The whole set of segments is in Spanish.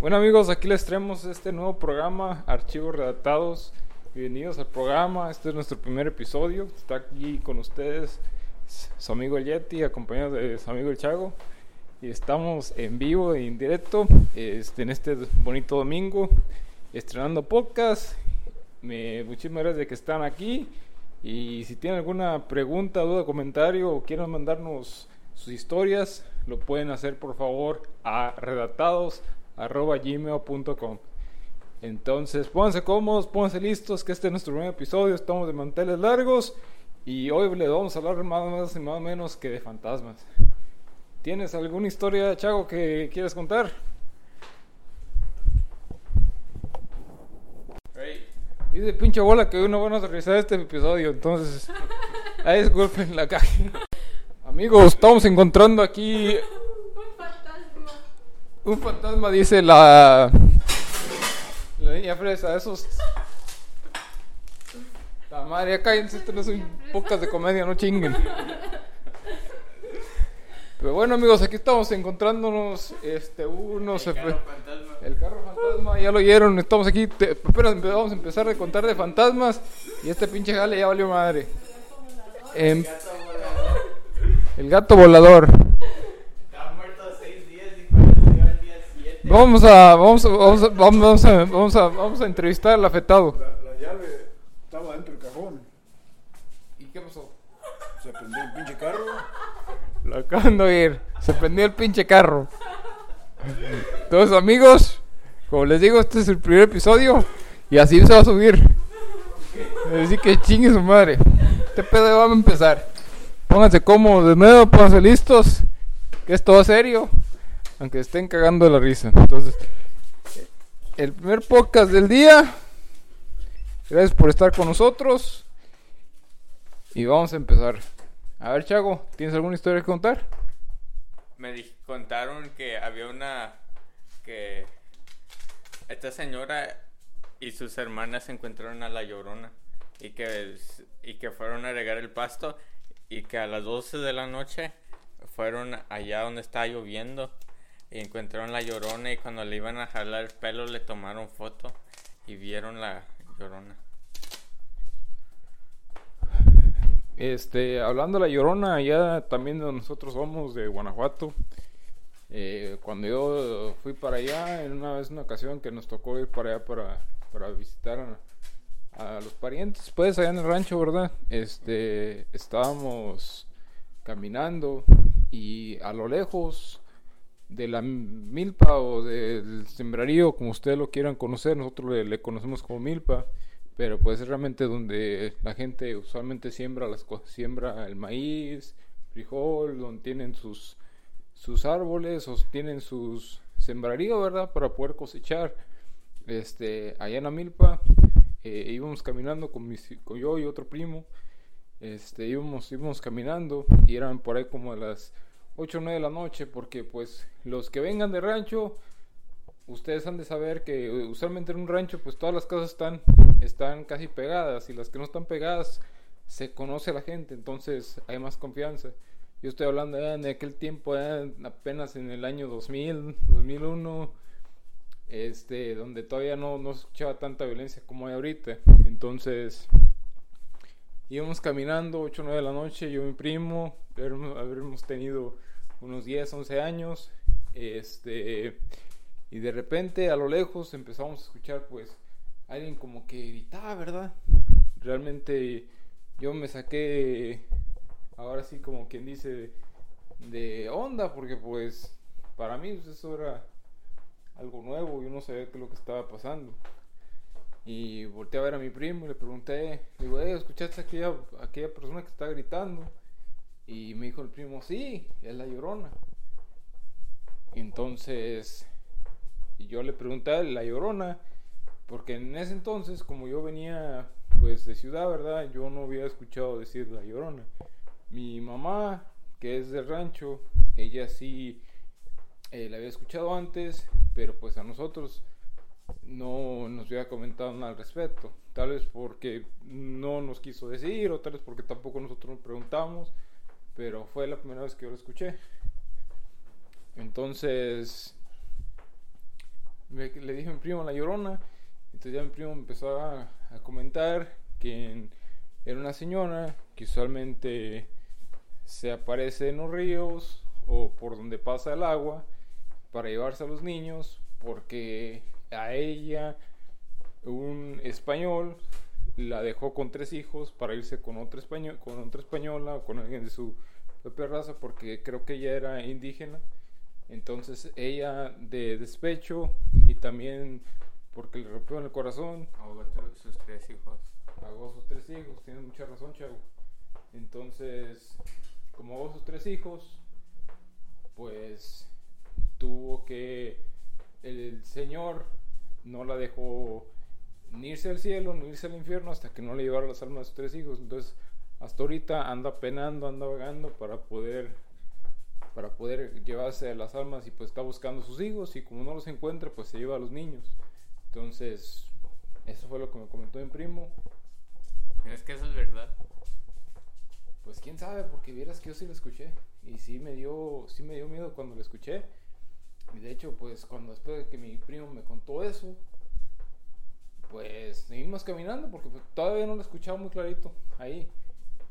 Bueno amigos, aquí les traemos este nuevo programa, Archivos Redactados. Bienvenidos al programa, este es nuestro primer episodio. Está aquí con ustedes su amigo el Yeti, acompañado de su amigo el Chago. Y estamos en vivo e en directo este, en este bonito domingo, estrenando podcast. Me, muchísimas gracias de que están aquí. Y si tienen alguna pregunta, duda, comentario o quieren mandarnos sus historias, lo pueden hacer por favor a redactados.gmail.com. Entonces, pónganse cómodos, pónganse listos, que este es nuestro primer episodio. Estamos de manteles largos y hoy le vamos a hablar más, más y más menos que de fantasmas. ¿Tienes alguna historia, Chago, que quieres contar? Dice pinche bola que hoy no van a realizar este episodio, entonces. Ahí disculpen la caja. Amigos, estamos encontrando aquí. Un fantasma. Fantasma, dice la. La niña fresa, esos. La madre, cállense, esto no es un podcast de comedia, no chinguen. Pero bueno, amigos, aquí estamos encontrándonos. Este, uno se fue. El carro fantasma, ya lo oyeron, estamos aquí, te, apenas vamos a empezar a contar de fantasmas y este pinche jale ya valió madre. Em, el gato volador. Está muerto seis días y falleció al día siete. Vamos a, vamos a, vamos a, vamos a, vamos a, vamos a entrevistar al afectado. La, la llave estaba dentro del cajón. ¿Y qué pasó? Se prendió el pinche carro. Lo acaban de oír, se prendió el pinche carro. Entonces, amigos, como les digo, este es el primer episodio y así se va a subir. Así que chingue su madre. Este pedo va a empezar. Pónganse cómodos de nuevo, pónganse listos. Que esto va serio. Aunque estén cagando la risa. Entonces, el primer podcast del día. Gracias por estar con nosotros. Y vamos a empezar. A ver, Chago, ¿tienes alguna historia que contar? Me contaron que había una que esta señora y sus hermanas se encontraron a la llorona y que y que fueron a regar el pasto y que a las 12 de la noche fueron allá donde estaba lloviendo y encontraron la llorona y cuando le iban a jalar el pelo le tomaron foto y vieron la llorona. Este, hablando de la Llorona, allá también nosotros somos, de Guanajuato. Eh, cuando yo fui para allá, en una vez, una ocasión que nos tocó ir para allá para, para visitar a, a los parientes, pues allá en el rancho, ¿verdad? Este, estábamos caminando y a lo lejos de la milpa o del sembrarío, como ustedes lo quieran conocer, nosotros le, conocemos como milpa, pero pues es realmente donde la gente usualmente siembra las siembra el maíz, frijol, donde tienen sus sus árboles o tienen sus sembrarío, ¿verdad? Para poder cosechar. Este, allá en la milpa eh, íbamos caminando con, mis, con yo y otro primo. Este, íbamos, íbamos caminando y eran por ahí como las 8 o 9 de la noche porque pues los que vengan de rancho ustedes han de saber que eh, usualmente en un rancho pues todas las casas están están casi pegadas y las que no están pegadas se conoce a la gente entonces hay más confianza. Yo estoy hablando ya de aquel tiempo ya apenas en el año 2000 2001 este donde todavía no, no se escuchaba tanta violencia como hay ahorita. Entonces íbamos caminando 8 o 9 de la noche yo y mi primo habremos, tenido unos 10 11 años este y de repente a lo lejos empezamos a escuchar pues alguien como que gritaba, ¿verdad? Realmente yo me saqué ahora sí como quien dice de onda porque pues para mí pues, eso era algo nuevo, yo no sabía qué es lo que estaba pasando. Y volteé a ver a mi primo y le pregunté, le digo, "Eh, ¿escuchaste a aquella, persona que está gritando? Y me dijo el primo, sí, es la llorona. Entonces, yo le pregunté a la llorona, porque en ese entonces, como yo venía pues de ciudad, ¿verdad? Yo no había escuchado decir la llorona. Mi mamá, que es de rancho, ella sí eh, la había escuchado antes, pero pues a nosotros no nos había comentado nada al respecto. Tal vez porque no nos quiso decir, o tal vez porque tampoco nosotros nos preguntamos, pero fue la primera vez que yo lo escuché. Entonces, me- le dije a mi primo La Llorona. Entonces ya mi primo empezó a, comentar que era una señora que usualmente se aparece en los ríos o por donde pasa el agua para llevarse a los niños porque a ella un español la dejó con tres hijos para irse con otra español con otra española o con alguien de su propia raza porque creo que ella era indígena entonces ella de despecho y también porque le rompió en el corazón Ahogó sus tres hijos. Pagó sus tres hijos, tienes mucha razón, chavo. Entonces, como pagó sus tres hijos, pues tuvo que. El Señor no la dejó ni irse al cielo ni irse al infierno hasta que no le llevara las almas de sus tres hijos. Entonces, hasta ahorita anda penando, anda vagando para poder para poder llevarse las almas y pues está buscando a sus hijos y como no los encuentra pues se lleva a los niños entonces eso fue lo que me comentó mi primo ¿Crees que eso es verdad? Pues quién sabe, porque vieras que yo sí lo escuché. Y sí me dio, sí me dio miedo cuando lo escuché. Y de hecho, pues cuando después de que mi primo me contó eso, pues seguimos caminando porque pues, todavía no lo escuchaba muy clarito ahí.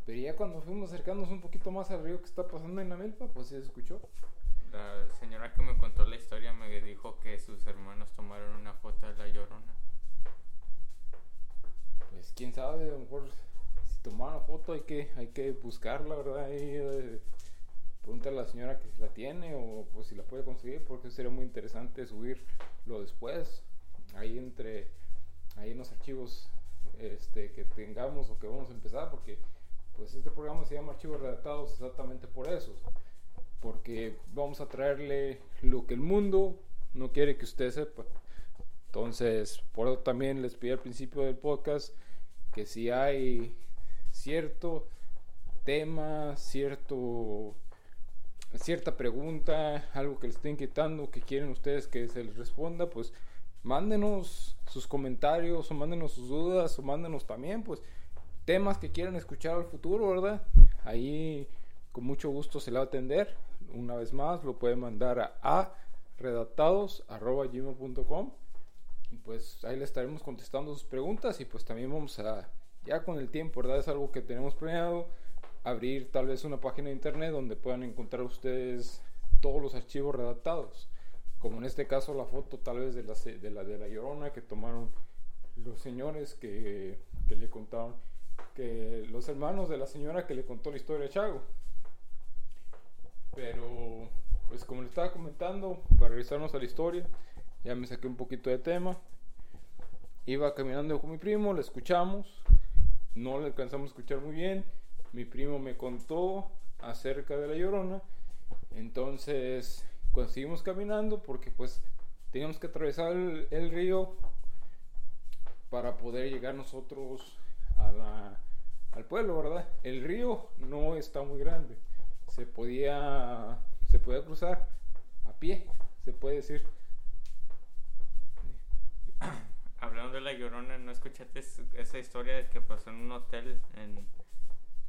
Pero ya cuando fuimos acercándonos un poquito más al río que está pasando en la milpa, pues sí se escuchó. La señora que me contó la historia me dijo que sus hermanos tomaron una foto de la llorona. Pues quién sabe, a lo mejor si tomaron foto hay que, hay que buscarla, ¿verdad? Ahí, eh, pregúntale a la señora que si la tiene o pues si la puede conseguir, porque sería muy interesante subirlo después, ahí entre, ahí los archivos este, que tengamos o que vamos a empezar, porque pues este programa se llama Archivos Redactados exactamente por eso, porque vamos a traerle lo que el mundo no quiere que usted sepa. Entonces, por eso también les pedí al principio del podcast que si hay cierto tema, cierto cierta pregunta, algo que les esté inquietando, que quieren ustedes que se les responda, pues mándenos sus comentarios o mándenos sus dudas o mándenos también pues temas que quieran escuchar al futuro, ¿verdad? Ahí con mucho gusto se le va a atender. Una vez más, lo pueden mandar a, a y pues ahí le estaremos contestando sus preguntas y pues también vamos a, ya con el tiempo, ¿verdad? Es algo que tenemos planeado, abrir tal vez una página de internet donde puedan encontrar ustedes todos los archivos redactados, como en este caso la foto tal vez de la, de la, de la llorona que tomaron los señores que, que le contaron, que los hermanos de la señora que le contó la historia a Chago. Pero, pues como le estaba comentando, para regresarnos a la historia, ya me saqué un poquito de tema. Iba caminando con mi primo, le escuchamos, no le alcanzamos a escuchar muy bien. Mi primo me contó acerca de la llorona. Entonces, cuando seguimos caminando, porque pues teníamos que atravesar el, río para poder llegar nosotros al pueblo, ¿verdad? El río no está muy grande. Se podía, se podía cruzar a pie, se puede decir. Hablando de la llorona, ¿no escuchaste es- esa historia que pasó en un hotel en,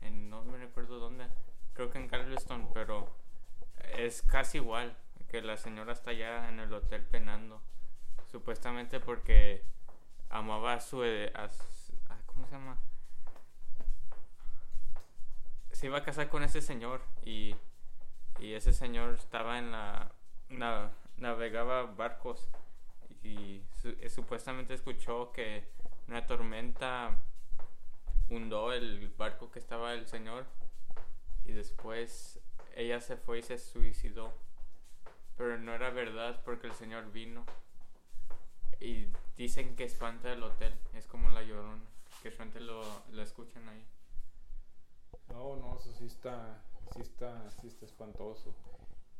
en no me recuerdo dónde? Creo que en Galveston, pero es casi igual, que la señora está allá en el hotel penando, supuestamente porque amaba a su... eh, a s- a- ¿Cómo se llama? Se iba a casar con ese señor y, y ese señor estaba en la... na- navegaba barcos y eh, supuestamente escuchó que una tormenta hundó el barco que estaba el señor y después ella se fue y se suicidó. Pero no era verdad porque el señor vino y dicen que espanta el hotel, es como la llorona, que gente lo, lo escuchan ahí. No, no, eso sí está, sí está, sí está espantoso.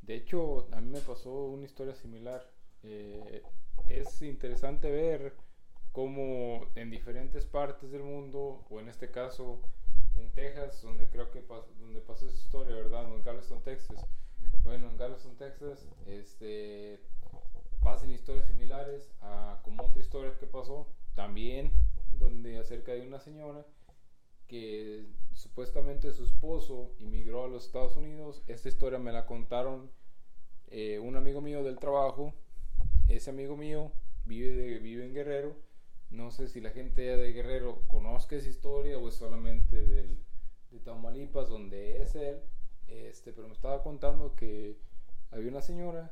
De hecho, a mí me pasó una historia similar. Eh, es interesante ver cómo en diferentes partes del mundo, o en este caso en Texas, donde creo que pas- donde pasó esa historia, ¿verdad? En Galveston, Texas. Bueno, en Galveston, Texas, este, pasan historias similares a como otra historia que pasó también, donde acerca de una señora que supuestamente su esposo inmigró a los Estados Unidos. Esta historia me la contaron eh, un amigo mío del trabajo. ese amigo mío vive, de- vive en Guerrero. No sé si la gente de Guerrero conozca esa historia o es solamente del, de Tamaulipas, donde es él. Este, pero me estaba contando que había una señora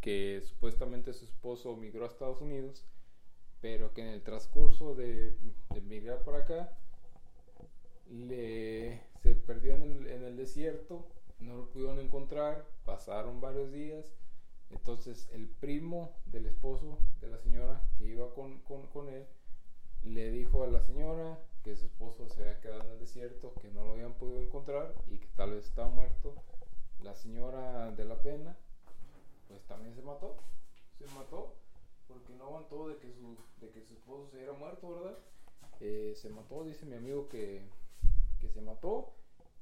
que supuestamente su esposo migró a Estados Unidos, pero que en el transcurso de, de migrar para acá, le, se perdió en el, en el desierto, no lo pudieron encontrar, pasaron varios días, entonces el primo del esposo de la señora que iba con, con, con él, le dijo a la señora que su esposo se había quedado en el desierto, que no lo habían podido encontrar y que tal vez estaba muerto. La señora de la pena, pues también se mató, se mató, porque no aguantó de que su, de que su esposo se hubiera muerto, ¿verdad? Eh, se mató, dice mi amigo que, que se mató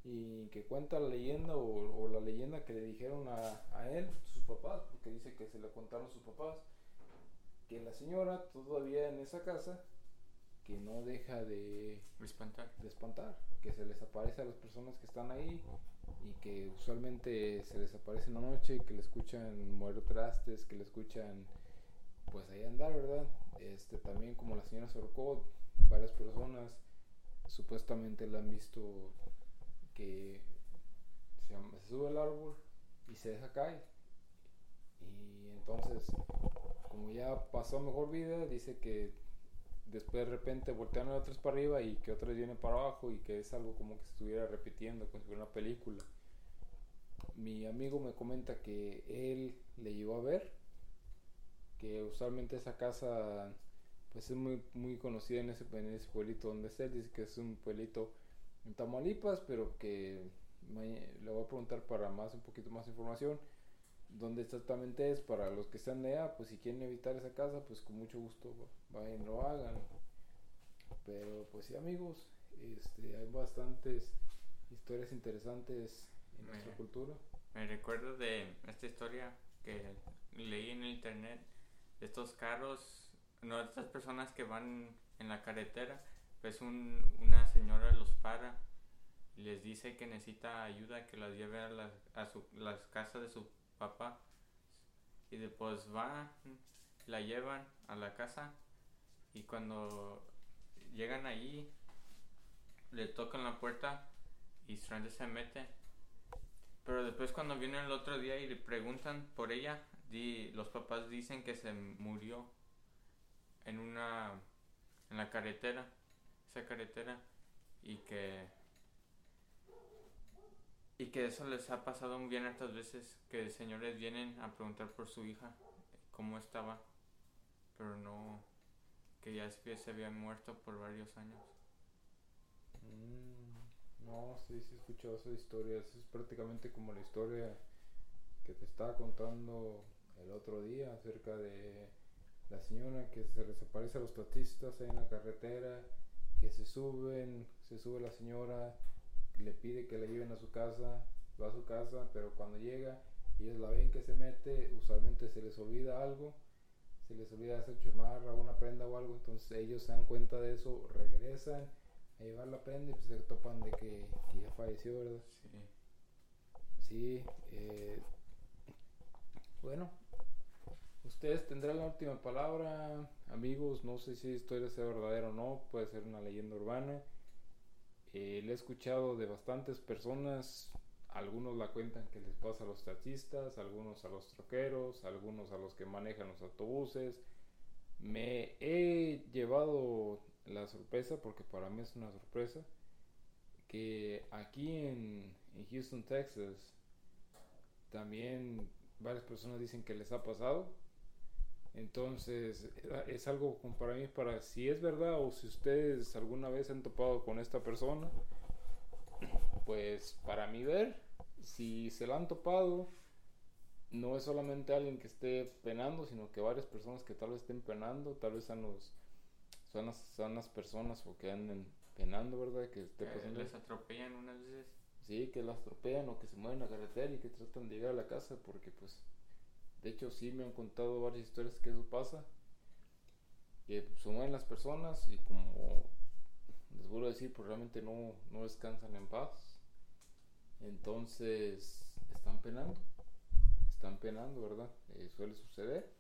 y que cuenta la leyenda o, la leyenda que le dijeron a, él, papás, porque dice que se le contaron sus papás, que la señora todavía en esa casa, que no deja de, Espantar. de espantar, que se les aparece a las personas que están ahí y que usualmente se les aparece en la noche, que le escuchan mover trastes, que le escuchan pues ahí andar, ¿verdad? Este también como la señora se ahorcó, varias personas supuestamente la han visto que se sube al árbol y se deja caer. Y entonces, como ya pasó mejor vida, dice que después de repente voltean a otras para arriba y que otras vienen para abajo y que es algo como que se estuviera repitiendo, como si fuera una película. Mi amigo me comenta que él le llegó a ver, que usualmente esa casa pues es muy, muy conocida en ese, en ese pueblito donde es dice que es un pueblito en Tamaulipas, pero que le voy a preguntar para más, un poquito más información, dónde exactamente es, para los que están de allá, pues si quieren evitar esa casa, pues con mucho gusto vayan lo hagan. Pero pues sí amigos, este, hay bastantes historias interesantes en nuestra cultura. Me recuerdo de esta historia que leí en el internet de estos carros, no de estas personas que van en la carretera, pues un, una señora los para y les dice que necesita ayuda, que las lleve a, las a su, las casas de su papá. Y después va, la llevan a la casa. Y cuando llegan ahí le tocan la puerta y Stranger se mete. Pero después cuando vienen el otro día y le preguntan por ella, di- los papás dicen que se murió en una en la carretera, esa carretera y que y que eso les ha pasado bien hartas veces que señores vienen a preguntar por su hija cómo estaba, pero no que ya se había muerto por varios años. Mm, no, sí, sí he escuchado esas historias. Es prácticamente como la historia que te estaba contando el otro día acerca de la señora que se les aparece a los taxistas en la carretera, que se suben, se sube la señora, le pide que la lleven a su casa, va a su casa, pero cuando llega, ellos la ven que se mete, usualmente se les olvida algo, se les olvida hacer chamarra, una prenda o algo, entonces ellos se dan cuenta de eso, regresan a llevar la prenda y pues se topan de que, que ya falleció, ¿verdad? Sí. Sí, eh, bueno, ustedes tendrán la última palabra, amigos, no sé si esta historia sea verdadera o no, puede ser una leyenda urbana. Eh, he escuchado de bastantes personas, algunos la cuentan que les pasa a los taxistas, algunos a los troqueros, algunos a los que manejan los autobuses. Me he llevado la sorpresa, porque para mí es una sorpresa, que aquí en Houston, Texas, también varias personas dicen que les ha pasado. Entonces, es algo como para mí, para si es verdad o si ustedes alguna vez han topado con esta persona, pues para mí ver, si se la han topado, no es solamente alguien que esté penando, sino que varias personas que tal vez estén penando, tal vez sean, los, son, las, son las personas o que anden penando, ¿verdad? Que esté pasando les atropellan unas veces. Sí, que las atropellan o que se mueven a la carretera y que tratan de llegar a la casa porque pues de hecho sí me han contado varias historias que eso pasa. Que se mueven las personas y como les vuelvo a decir, pues realmente no, no descansan en paz. Entonces están penando. Están penando, ¿verdad? Eh, suele suceder.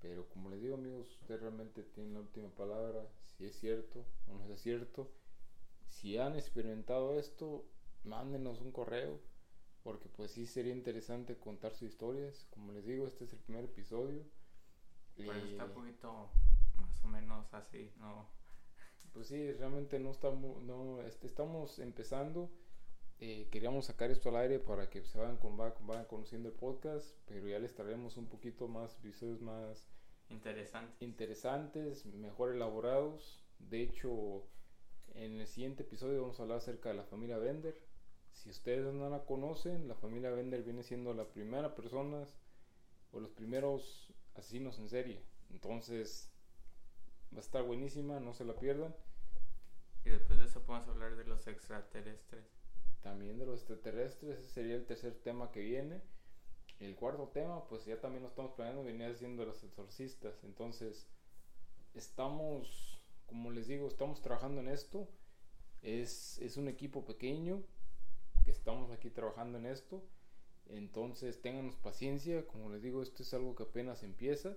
Pero como les digo amigos, usted realmente tiene la última palabra, si es cierto o no es cierto. Si han experimentado esto, mándenos un correo, porque pues sí sería interesante contar sus historias. Como les digo, este es el primer episodio. Pero Y, está un poquito más o menos así, ¿no? Pues sí, realmente no estamos, no, este, estamos empezando. Eh, queríamos sacar esto al aire para que se vayan, con, va- vayan conociendo el podcast, pero ya les traeremos un poquito más episodios más Interesante. interesantes, mejor elaborados. De hecho, en el siguiente episodio vamos a hablar acerca de la familia Bender. Si ustedes no la conocen, la familia Bender viene siendo la primera persona o los primeros asesinos en serie. Entonces, va a estar buenísima, no se la pierdan. Y después de eso podemos hablar de los extraterrestres. También de los extraterrestres, ese sería el tercer tema que viene. El cuarto tema, pues ya también lo estamos planeando, venía siendo los exorcistas. Entonces, estamos, como les digo, estamos trabajando en esto. Es, es un equipo pequeño que estamos aquí trabajando en esto. Entonces, ténganos paciencia. Como les digo, esto es algo que apenas empieza.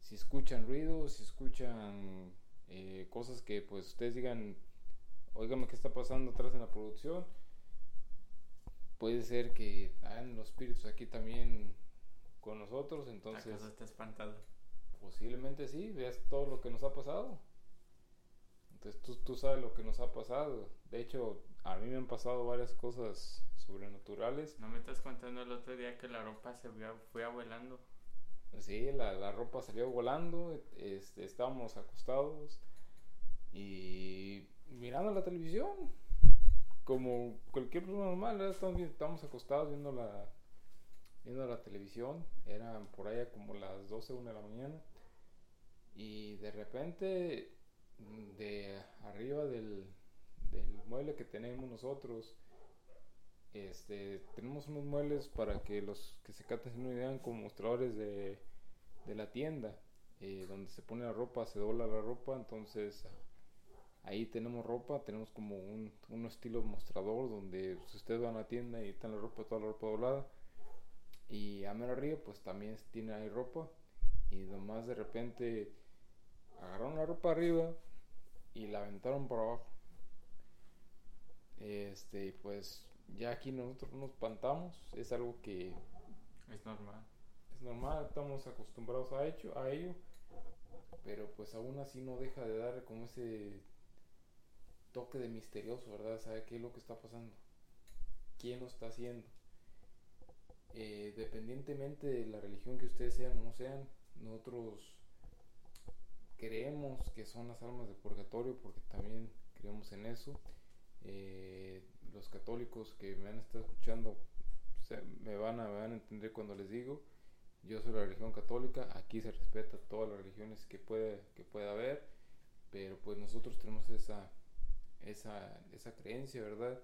Si escuchan ruidos, si escuchan eh, cosas que pues ustedes digan, oígame qué está pasando atrás en la producción puede ser que hayan los espíritus aquí también con nosotros, entonces ¿Acaso está espantado? posiblemente sí, veas todo lo que nos ha pasado. Entonces tú, tú sabes lo que nos ha pasado. De hecho, a mí me han pasado varias cosas sobrenaturales. ¿No me estás contando el otro día que la ropa se fue, volando? Sí, la, la ropa salió volando, este, estábamos acostados y mirando la televisión, como cualquier persona normal, estábamos acostados viendo la, viendo la televisión, eran por allá como las 12, 1 de la mañana, y de repente de arriba del, del mueble que tenemos nosotros, este, tenemos unos muebles para que los que se caten una idea como mostradores de, de la tienda, eh, donde se pone la ropa, se dobla la ropa, entonces ahí tenemos ropa, tenemos como un, un estilo mostrador donde si ustedes van a la tienda y está la ropa, toda la ropa doblada, y a mero arriba pues también tiene ahí ropa, y nomás de repente agarraron la ropa arriba y la aventaron por abajo. Este, pues ya aquí nosotros nos espantamos, es algo que Es normal. es normal, estamos acostumbrados a, hecho, a ello, pero pues aún así no deja de dar como ese toque de misterioso, ¿verdad? ¿Sabe qué es lo que está pasando? ¿Quién lo está haciendo? Eh, dependientemente de la religión que ustedes sean o no sean, nosotros creemos que son las almas de purgatorio porque también creemos en eso. Eh, los católicos que me han estado escuchando se- me, van a, me van a entender cuando les digo. Yo soy la religión católica, aquí se respeta todas las religiones que puede, que pueda haber, pero pues nosotros tenemos esa, esa, esa creencia, ¿verdad?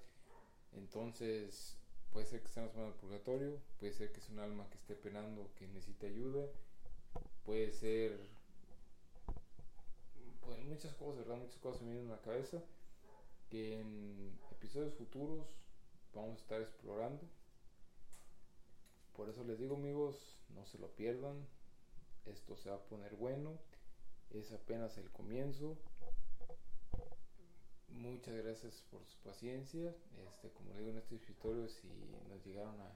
Entonces, puede ser que estemos en el purgatorio, puede ser que es un alma que esté penando, que necesite ayuda, puede ser muchas cosas, ¿verdad? Muchas cosas me vienen a la cabeza que en episodios futuros vamos a estar explorando. Por eso les digo amigos, no se lo pierdan. Esto se va a poner bueno. Es apenas el comienzo. Muchas gracias por su paciencia. Este, como digo en este escritorio, si nos llegaron a,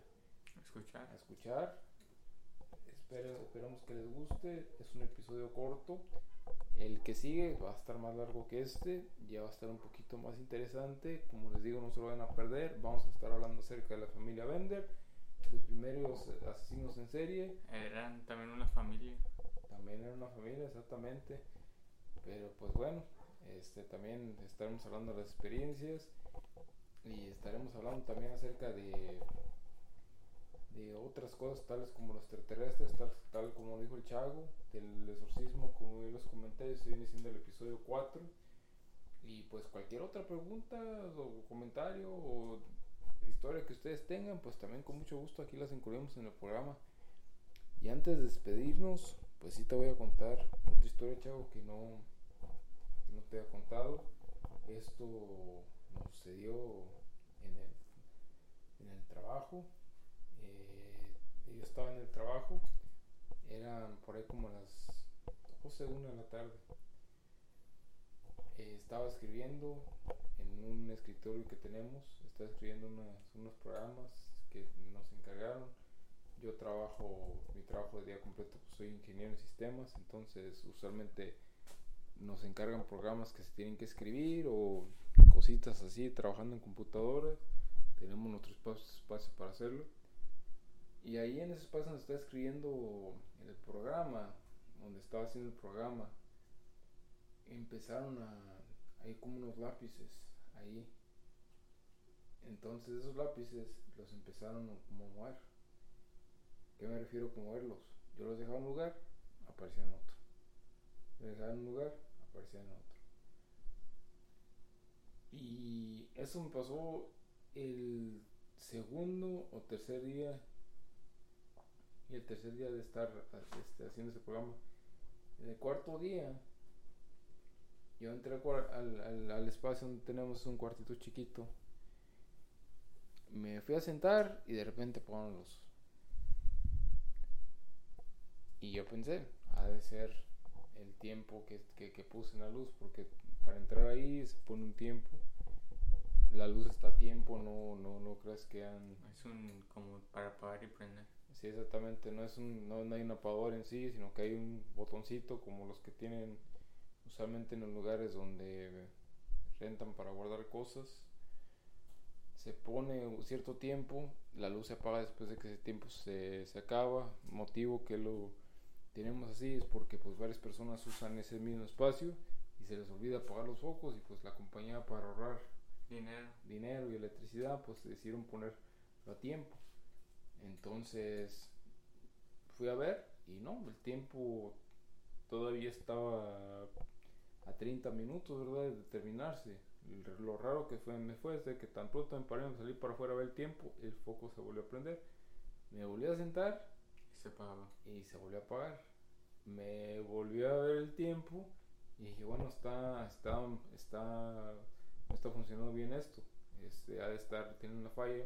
Escuchar. a escuchar, espero, esperamos que les guste. Es un episodio corto. El que sigue va a estar más largo que este, ya va a estar un poquito más interesante. Como les digo, no se lo van a perder. Vamos a estar hablando acerca de la familia Bender, los primeros asesinos en serie. Eran también una familia. También era una familia, exactamente. Pero pues bueno, este también estaremos hablando de las experiencias y estaremos hablando también acerca de de otras cosas tales como los extraterrestres, tal, tal como dijo el Chago, del exorcismo, como yo les comenté, se viene siendo el episodio 4. Y pues cualquier otra pregunta o comentario o historia que ustedes tengan, pues también con mucho gusto aquí las incluimos en el programa. Y antes de despedirnos, pues sí te voy a contar otra historia, Chago, que no, no te he contado. Esto nos sucedió en el, en el trabajo. Yo estaba en el trabajo. Eran por ahí como las 12, 1 de la tarde. Eh, estaba escribiendo en un escritorio que tenemos, estaba escribiendo unos programas que nos encargaron. Yo trabajo, mi trabajo de día completo, pues soy ingeniero en sistemas, entonces usualmente nos encargan programas que se tienen que escribir o cositas así, trabajando en computadoras. Tenemos nuestro espacio, espacio para hacerlo. Y ahí en ese espacio donde estaba escribiendo el programa, donde estaba haciendo el programa, empezaron a. Hay como unos lápices ahí. Entonces esos lápices los empezaron a mover. ¿Qué me refiero con moverlos? Yo los dejaba en un lugar, aparecían en otro. Los dejaba en un lugar, aparecían en otro. Y eso me pasó el segundo o tercer día. Y el tercer día de estar este, haciendo ese programa. El cuarto día, yo entré al, al, al- espacio donde tenemos un cuartito chiquito. Me fui a sentar y de repente apagaron luz. Y yo pensé, ha de ser el tiempo que, que, puse en la luz, porque para entrar ahí se pone un tiempo. La luz está a tiempo, no, no, no creas que han... Es un como para apagar y prender. Sí, exactamente, no es un, no, no hay un apagador en sí, sino que hay un botoncito como los que tienen usualmente en los lugares donde rentan para guardar cosas. Se pone un cierto tiempo, la luz se apaga después de que ese tiempo se, se acaba. Motivo que lo tenemos así es porque pues varias personas usan ese mismo espacio y se les olvida apagar los focos y pues la compañía para ahorrar Dinero. dinero y electricidad, pues decidieron ponerlo a tiempo. Entonces fui a ver y no, el tiempo todavía estaba a 30 minutos, ¿verdad? De terminarse. Lo raro que fue, me fue es de que tan pronto me paré a salir para afuera a ver el tiempo, el foco se volvió a prender. Me volví a sentar Y se apagaba. y se volvió a apagar. Me volvió a ver el tiempo y dije, bueno, está, está, está, no está funcionando bien esto. Este, ha de estar, tiene una falla.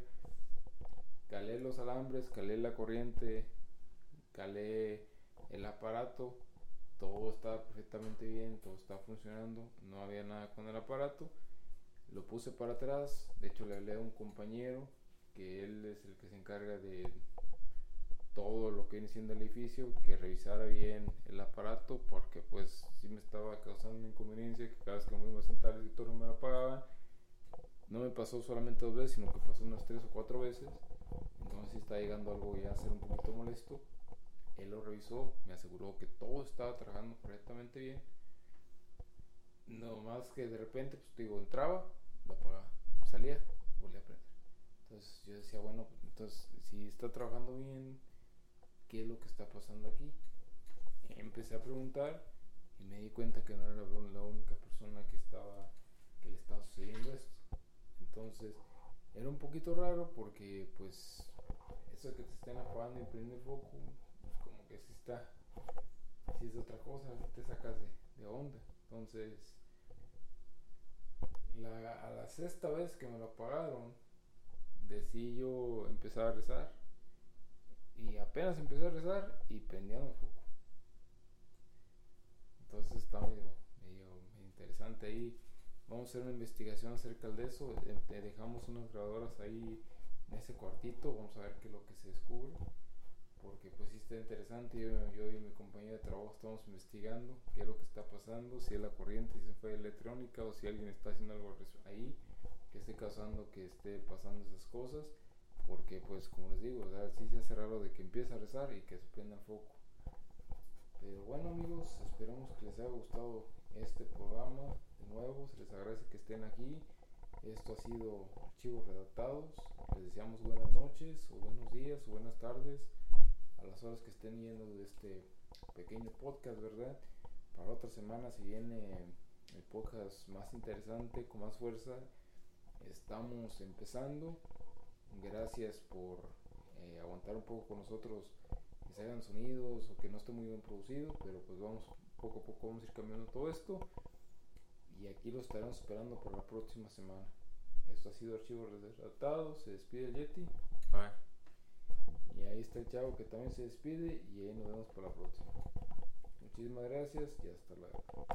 Calé los alambres, calé la corriente, calé el aparato. Todo estaba perfectamente bien, todo estaba funcionando, no había nada con el aparato. Lo puse para atrás, de hecho le hablé a un compañero que él es el que se encarga de todo lo que viene siendo el edificio, que revisara bien el aparato, porque pues sí me estaba causando inconveniencia que cada vez que me iba a sentar el escritorio me lo apagaban. No me pasó solamente dos veces, sino que pasó unas tres o cuatro veces. Entonces sí está llegando algo ya a ser un poquito molesto. Él lo revisó, me aseguró que todo estaba trabajando correctamente bien. No más que de repente, pues digo, entraba, lo apagaba, salía, volvía a prender. Entonces yo decía, bueno, entonces si está trabajando bien, ¿qué es lo que está pasando aquí? Empecé a preguntar y me di cuenta que no era la única persona que estaba que le estaba sucediendo esto. Entonces era un poquito raro porque pues que te estén apagando y prendiendo el foco, pues como que sí está, sí es otra cosa, te sacas de, onda. Entonces la, a la sexta vez que me lo apagaron, decidí yo empezar a rezar. Y apenas empecé a rezar y prendieron el foco. Entonces está medio, medio, interesante ahí. Vamos a hacer una investigación acerca de eso. Te dejamos unas grabadoras ahí en ese cuartito. Vamos a ver qué es lo que se descubre. Porque pues sí está interesante. Yo, yo y mi compañero de trabajo estamos investigando qué es lo que está pasando. Si es la corriente, si fue electrónica o si alguien está haciendo algo ahí que esté causando que esté pasando esas cosas. Porque pues como les digo, o sí se hace raro de que empiece a rezar y que se prenda el foco. Pero bueno amigos, esperamos que les haya gustado este programa. De nuevo, se les agradece que estén aquí. Esto ha sido Archivos Redactados. Les deseamos buenas noches o buenos días o buenas tardes a las horas que estén yendo de este pequeño podcast, ¿verdad? Para otra semana si viene el podcast más interesante, con más fuerza. Estamos empezando. Gracias por eh, aguantar un poco con nosotros que se hagan sonidos o que no esté muy bien producido, pero pues vamos poco a poco vamos a ir cambiando todo esto y aquí lo estaremos esperando por la próxima semana. Esto ha sido Archivos Redactados, se despide el Yeti Bye. Y ahí está el chavo que también se despide y ahí nos vemos para la próxima. Muchísimas gracias y hasta luego.